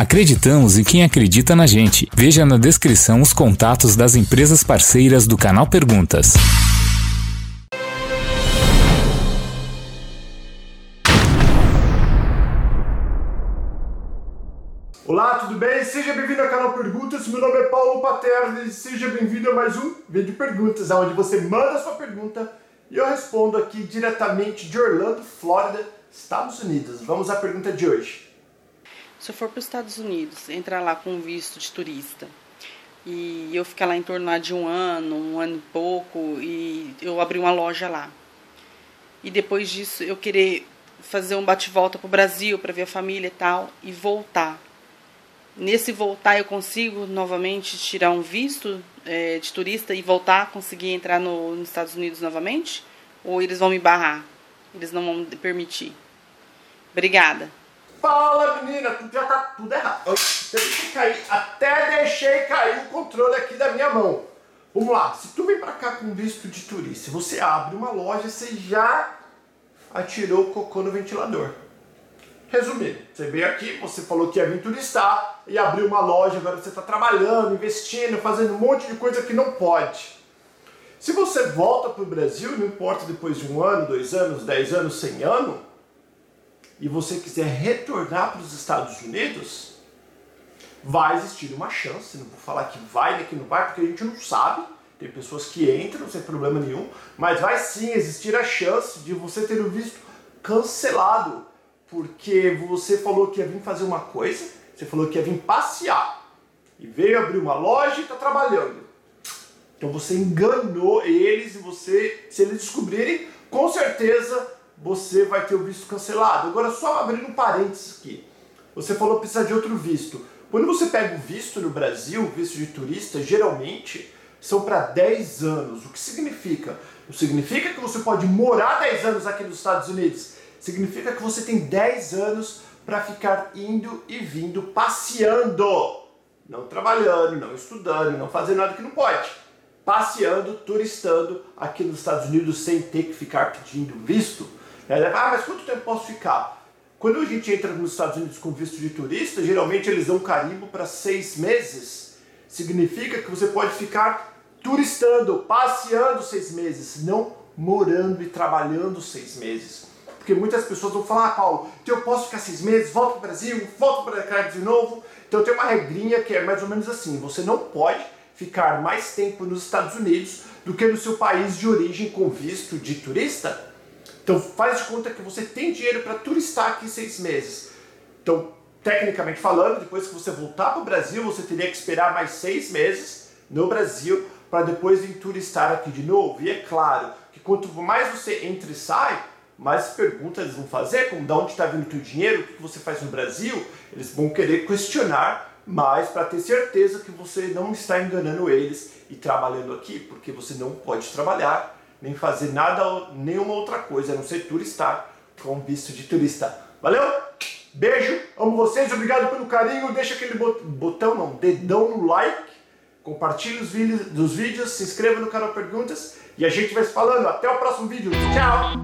Acreditamos em quem acredita na gente. Veja na descrição os contatos das empresas parceiras do canal Perguntas. Olá, tudo bem? Seja bem-vindo ao canal Perguntas. Meu nome é Paulo Paterno e seja bem-vindo a mais um vídeo Perguntas, onde você manda a sua pergunta e eu respondo aqui diretamente de Orlando, Flórida, Estados Unidos. Vamos à pergunta de hoje. Se eu for para os Estados Unidos, entrar lá com visto de turista e eu ficar lá em torno de um ano, um ano e pouco, e eu abrir uma loja lá. E depois disso eu querer fazer um bate-volta para o Brasil para ver a família e tal, e voltar. Nesse voltar eu consigo novamente tirar um visto é, de turista e voltar, conseguir entrar no, nos Estados Unidos novamente? Ou eles vão me barrar? Eles não vão permitir? Obrigada. Fala menina, já tá tudo errado. Eu que cair, até deixei cair o controle aqui da minha mão. Vamos lá, se tu vem pra cá com visto de turista, você abre uma loja, você já atirou o cocô no ventilador. Resumindo, você veio aqui, você falou que ia vir turistar e abriu uma loja, agora você está trabalhando, investindo, fazendo um monte de coisa que não pode. Se você volta para o Brasil, não importa depois de um ano, dois anos, dez anos, cem anos, e você quiser retornar para os Estados Unidos, vai existir uma chance. Não vou falar que vai nem que não vai, porque a gente não sabe. Tem pessoas que entram sem problema nenhum, mas vai sim existir a chance de você ter o visto cancelado, porque você falou que ia vir fazer uma coisa, você falou que ia vir passear e veio abrir uma loja e está trabalhando. Então você enganou eles e você, se eles descobrirem, com certeza você vai ter o visto cancelado. Agora, só abrindo um parênteses aqui. Você falou que precisa de outro visto. Quando você pega o visto no Brasil, visto de turista, geralmente são para 10 anos. O que significa? Não significa que você pode morar 10 anos aqui nos Estados Unidos. Significa que você tem 10 anos para ficar indo e vindo passeando. Não trabalhando, não estudando, não fazendo nada que não pode. Passeando, turistando aqui nos Estados Unidos sem ter que ficar pedindo visto. Ah, mas quanto tempo posso ficar? Quando a gente entra nos Estados Unidos com visto de turista, geralmente eles dão carimbo para seis meses. Significa que você pode ficar turistando, passeando seis meses, não morando e trabalhando seis meses. Porque muitas pessoas vão falar, ah, Paulo, então eu posso ficar seis meses, volto para o Brasil, volto para cá de novo. Então tem uma regrinha que é mais ou menos assim: você não pode ficar mais tempo nos Estados Unidos do que no seu país de origem com visto de turista. Então faz de conta que você tem dinheiro para turistar aqui seis meses. Então, tecnicamente falando, depois que você voltar para o Brasil, você teria que esperar mais seis meses no Brasil para depois vir turistar aqui de novo. E é claro que quanto mais você entra e sai, mais perguntas eles vão fazer, como de onde está vindo o teu dinheiro, o que você faz no Brasil, eles vão querer questionar mais para ter certeza que você não está enganando eles e trabalhando aqui, porque você não pode trabalhar nem fazer nada, nenhuma outra coisa, a não ser turistar com visto de turista. Valeu? Beijo, amo vocês, obrigado pelo carinho, deixa aquele botão, não, dedão no like, compartilhe os vídeos, dos vídeos, se inscreva no canal Perguntas e a gente vai se falando. Até o próximo vídeo. Tchau!